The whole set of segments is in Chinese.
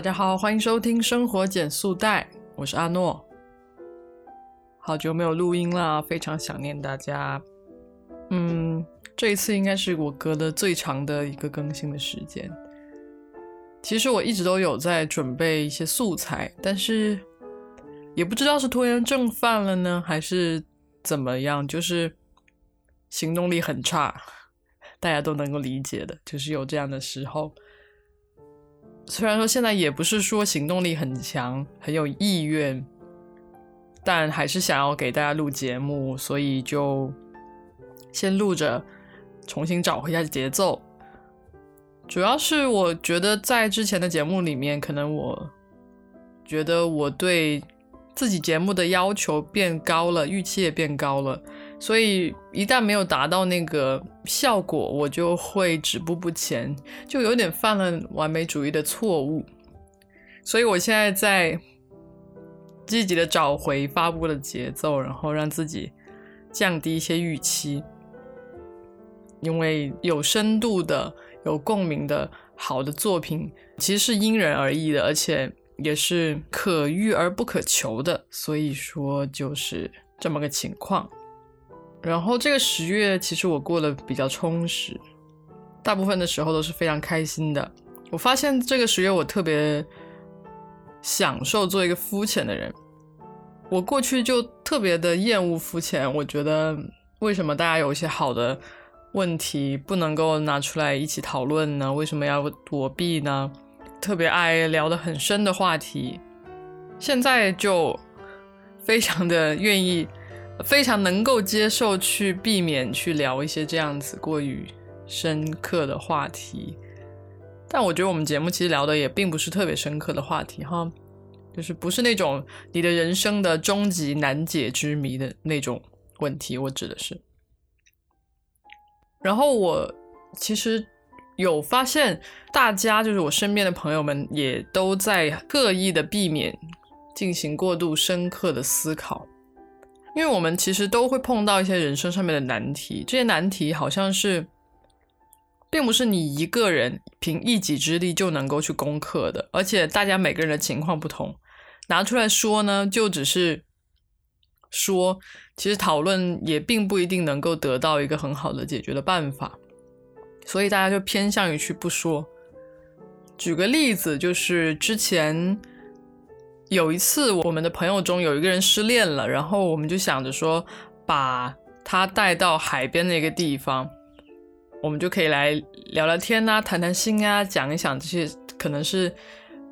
大家好，欢迎收听生活减速带，我是阿诺。好久没有录音啦，非常想念大家。嗯，这一次应该是我隔的最长的一个更新的时间。其实我一直都有在准备一些素材，但是也不知道是拖延症犯了呢，还是怎么样，就是行动力很差。大家都能够理解的，就是有这样的时候。虽然说现在也不是说行动力很强、很有意愿，但还是想要给大家录节目，所以就先录着，重新找回一下节奏。主要是我觉得在之前的节目里面，可能我觉得我对自己节目的要求变高了，预期也变高了。所以一旦没有达到那个效果，我就会止步不前，就有点犯了完美主义的错误。所以我现在在积极的找回发布的节奏，然后让自己降低一些预期，因为有深度的、有共鸣的好的作品，其实是因人而异的，而且也是可遇而不可求的。所以说，就是这么个情况。然后这个十月其实我过得比较充实，大部分的时候都是非常开心的。我发现这个十月我特别享受做一个肤浅的人。我过去就特别的厌恶肤浅，我觉得为什么大家有一些好的问题不能够拿出来一起讨论呢？为什么要躲避呢？特别爱聊得很深的话题，现在就非常的愿意。非常能够接受去避免去聊一些这样子过于深刻的话题，但我觉得我们节目其实聊的也并不是特别深刻的话题哈，就是不是那种你的人生的终极难解之谜的那种问题，我指的是。然后我其实有发现，大家就是我身边的朋友们也都在刻意的避免进行过度深刻的思考。因为我们其实都会碰到一些人生上面的难题，这些难题好像是，并不是你一个人凭一己之力就能够去攻克的，而且大家每个人的情况不同，拿出来说呢，就只是说，其实讨论也并不一定能够得到一个很好的解决的办法，所以大家就偏向于去不说。举个例子，就是之前。有一次，我们的朋友中有一个人失恋了，然后我们就想着说，把他带到海边那个地方，我们就可以来聊聊天啊，谈谈心啊，讲一讲这些，可能是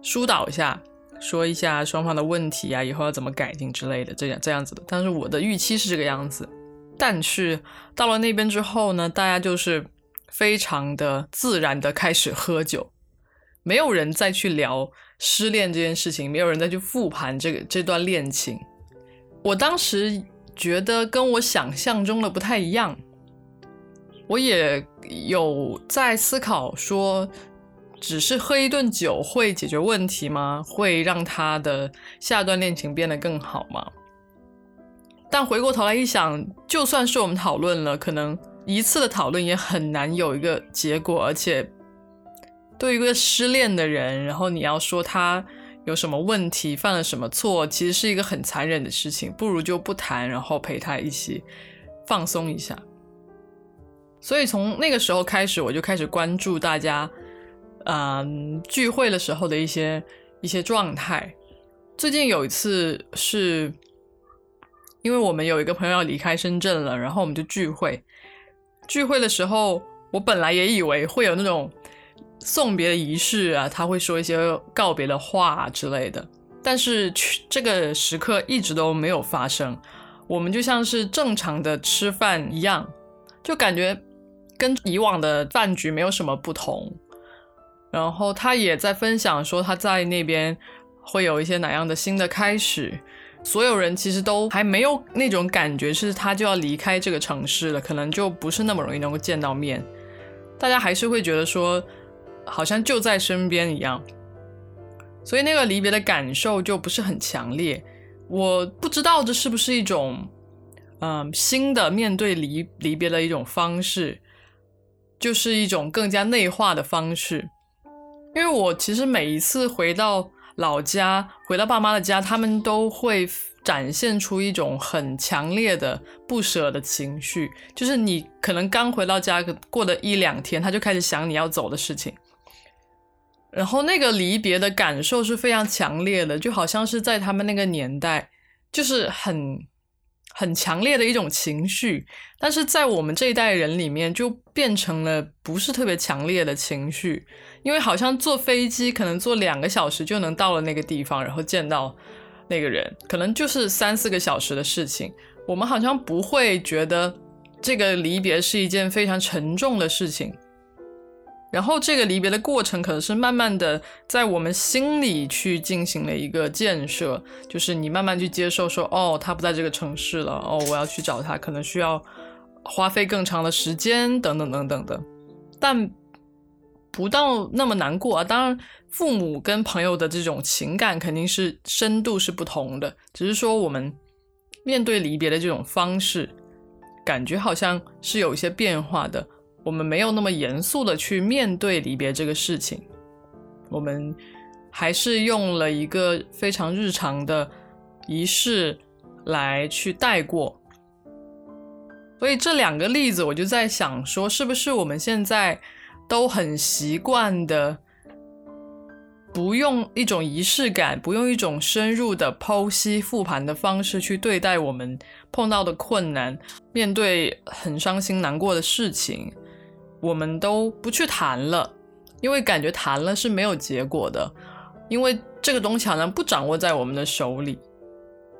疏导一下，说一下双方的问题啊，以后要怎么改进之类的，这样这样子的。但是我的预期是这个样子，但是到了那边之后呢，大家就是非常的自然的开始喝酒，没有人再去聊。失恋这件事情，没有人再去复盘这个这段恋情。我当时觉得跟我想象中的不太一样。我也有在思考说，只是喝一顿酒会解决问题吗？会让他的下段恋情变得更好吗？但回过头来一想，就算是我们讨论了，可能一次的讨论也很难有一个结果，而且。对于一个失恋的人，然后你要说他有什么问题，犯了什么错，其实是一个很残忍的事情，不如就不谈，然后陪他一起放松一下。所以从那个时候开始，我就开始关注大家，嗯，聚会的时候的一些一些状态。最近有一次是，因为我们有一个朋友要离开深圳了，然后我们就聚会。聚会的时候，我本来也以为会有那种。送别的仪式啊，他会说一些告别的话之类的，但是这个时刻一直都没有发生。我们就像是正常的吃饭一样，就感觉跟以往的饭局没有什么不同。然后他也在分享说他在那边会有一些哪样的新的开始。所有人其实都还没有那种感觉，是他就要离开这个城市了，可能就不是那么容易能够见到面。大家还是会觉得说。好像就在身边一样，所以那个离别的感受就不是很强烈。我不知道这是不是一种，嗯，新的面对离离别的一种方式，就是一种更加内化的方式。因为我其实每一次回到老家，回到爸妈的家，他们都会展现出一种很强烈的不舍的情绪。就是你可能刚回到家过的一两天，他就开始想你要走的事情，然后那个离别的感受是非常强烈的，就好像是在他们那个年代，就是很。很强烈的一种情绪，但是在我们这一代人里面，就变成了不是特别强烈的情绪，因为好像坐飞机可能坐两个小时就能到了那个地方，然后见到那个人，可能就是三四个小时的事情，我们好像不会觉得这个离别是一件非常沉重的事情。然后这个离别的过程，可能是慢慢的在我们心里去进行了一个建设，就是你慢慢去接受说，哦，他不在这个城市了，哦，我要去找他，可能需要花费更长的时间，等等等等的，但不到那么难过啊。当然，父母跟朋友的这种情感肯定是深度是不同的，只是说我们面对离别的这种方式，感觉好像是有一些变化的。我们没有那么严肃的去面对离别这个事情，我们还是用了一个非常日常的仪式来去带过。所以这两个例子，我就在想说，是不是我们现在都很习惯的，不用一种仪式感，不用一种深入的剖析复盘的方式去对待我们碰到的困难，面对很伤心难过的事情。我们都不去谈了，因为感觉谈了是没有结果的，因为这个东西好像不掌握在我们的手里，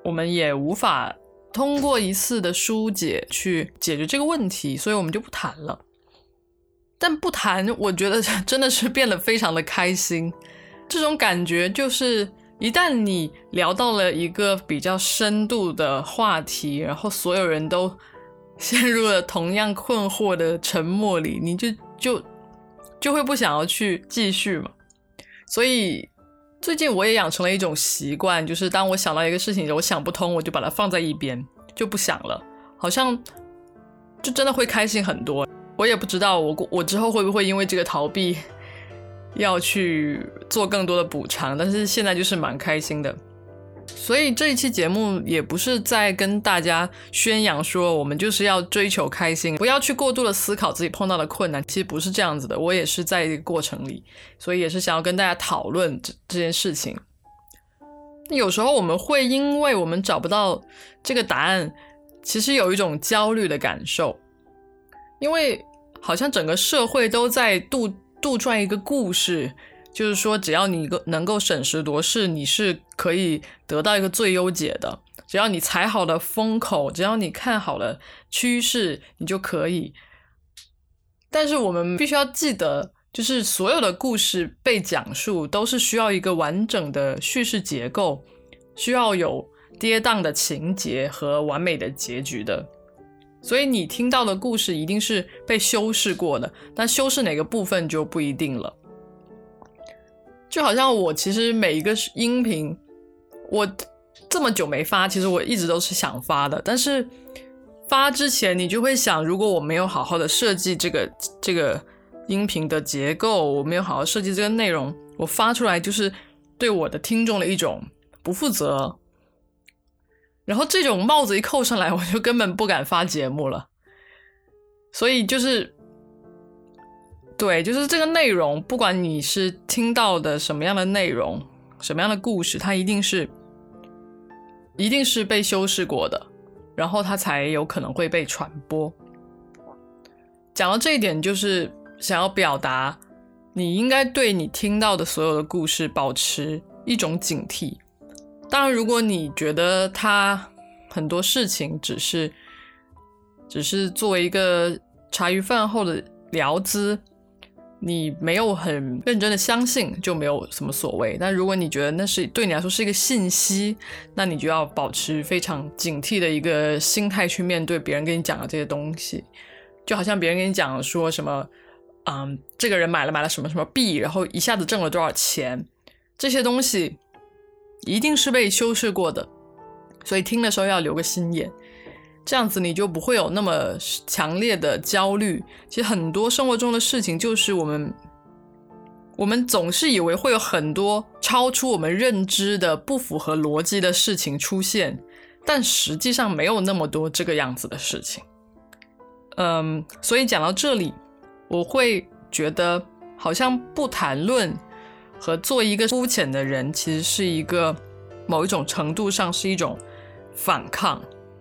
我们也无法通过一次的疏解去解决这个问题，所以我们就不谈了。但不谈，我觉得真的是变得非常的开心。这种感觉就是，一旦你聊到了一个比较深度的话题，然后所有人都。陷入了同样困惑的沉默里，你就就就会不想要去继续嘛。所以最近我也养成了一种习惯，就是当我想到一个事情，我想不通，我就把它放在一边，就不想了。好像就真的会开心很多。我也不知道我我之后会不会因为这个逃避要去做更多的补偿，但是现在就是蛮开心的。所以这一期节目也不是在跟大家宣扬说我们就是要追求开心，不要去过度的思考自己碰到的困难，其实不是这样子的。我也是在一个过程里，所以也是想要跟大家讨论这这件事情。有时候我们会因为我们找不到这个答案，其实有一种焦虑的感受，因为好像整个社会都在杜杜撰一个故事。就是说，只要你个能够审时度势，你是可以得到一个最优解的。只要你踩好了风口，只要你看好了趋势，你就可以。但是我们必须要记得，就是所有的故事被讲述都是需要一个完整的叙事结构，需要有跌宕的情节和完美的结局的。所以你听到的故事一定是被修饰过的，但修饰哪个部分就不一定了。就好像我其实每一个音频，我这么久没发，其实我一直都是想发的。但是发之前，你就会想，如果我没有好好的设计这个这个音频的结构，我没有好好设计这个内容，我发出来就是对我的听众的一种不负责。然后这种帽子一扣上来，我就根本不敢发节目了。所以就是。对，就是这个内容，不管你是听到的什么样的内容，什么样的故事，它一定是，一定是被修饰过的，然后它才有可能会被传播。讲到这一点，就是想要表达，你应该对你听到的所有的故事保持一种警惕。当然，如果你觉得它很多事情只是，只是作为一个茶余饭后的聊资。你没有很认真的相信，就没有什么所谓。但如果你觉得那是对你来说是一个信息，那你就要保持非常警惕的一个心态去面对别人跟你讲的这些东西。就好像别人跟你讲说什么，嗯，这个人买了买了什么什么币，然后一下子挣了多少钱，这些东西一定是被修饰过的，所以听的时候要留个心眼。这样子你就不会有那么强烈的焦虑。其实很多生活中的事情就是我们我们总是以为会有很多超出我们认知的、不符合逻辑的事情出现，但实际上没有那么多这个样子的事情。嗯，所以讲到这里，我会觉得好像不谈论和做一个肤浅的人，其实是一个某一种程度上是一种反抗，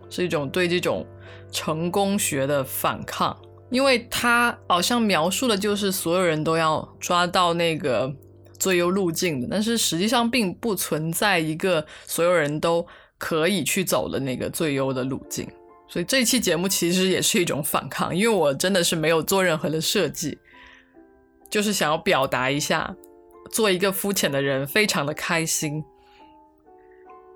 是一种对这种成功学的反抗。因为他好像描述的就是所有人都要抓到那个最优路径的，但是实际上并不存在一个所有人都可以去走的那个最优的路径。所以这期节目其实也是一种反抗，因为我真的是没有做任何的设计，就是想要表达一下，做一个肤浅的人非常的开心。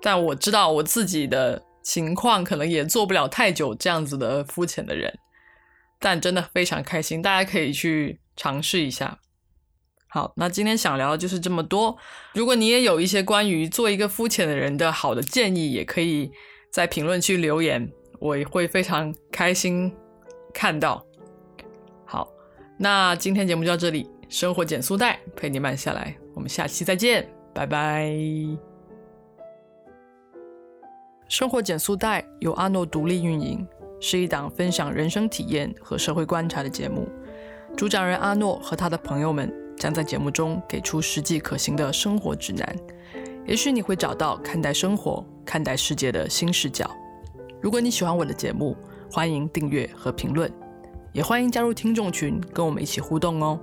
但我知道我自己的情况可能也做不了太久这样子的肤浅的人。但真的非常开心，大家可以去尝试一下。好，那今天想聊的就是这么多。如果你也有一些关于做一个肤浅的人的好的建议，也可以在评论区留言，我也会非常开心看到。好，那今天节目就到这里，生活减速带陪你慢下来，我们下期再见，拜拜。生活减速带由阿诺独立运营。是一档分享人生体验和社会观察的节目，主讲人阿诺和他的朋友们将在节目中给出实际可行的生活指南，也许你会找到看待生活、看待世界的新视角。如果你喜欢我的节目，欢迎订阅和评论，也欢迎加入听众群，跟我们一起互动哦。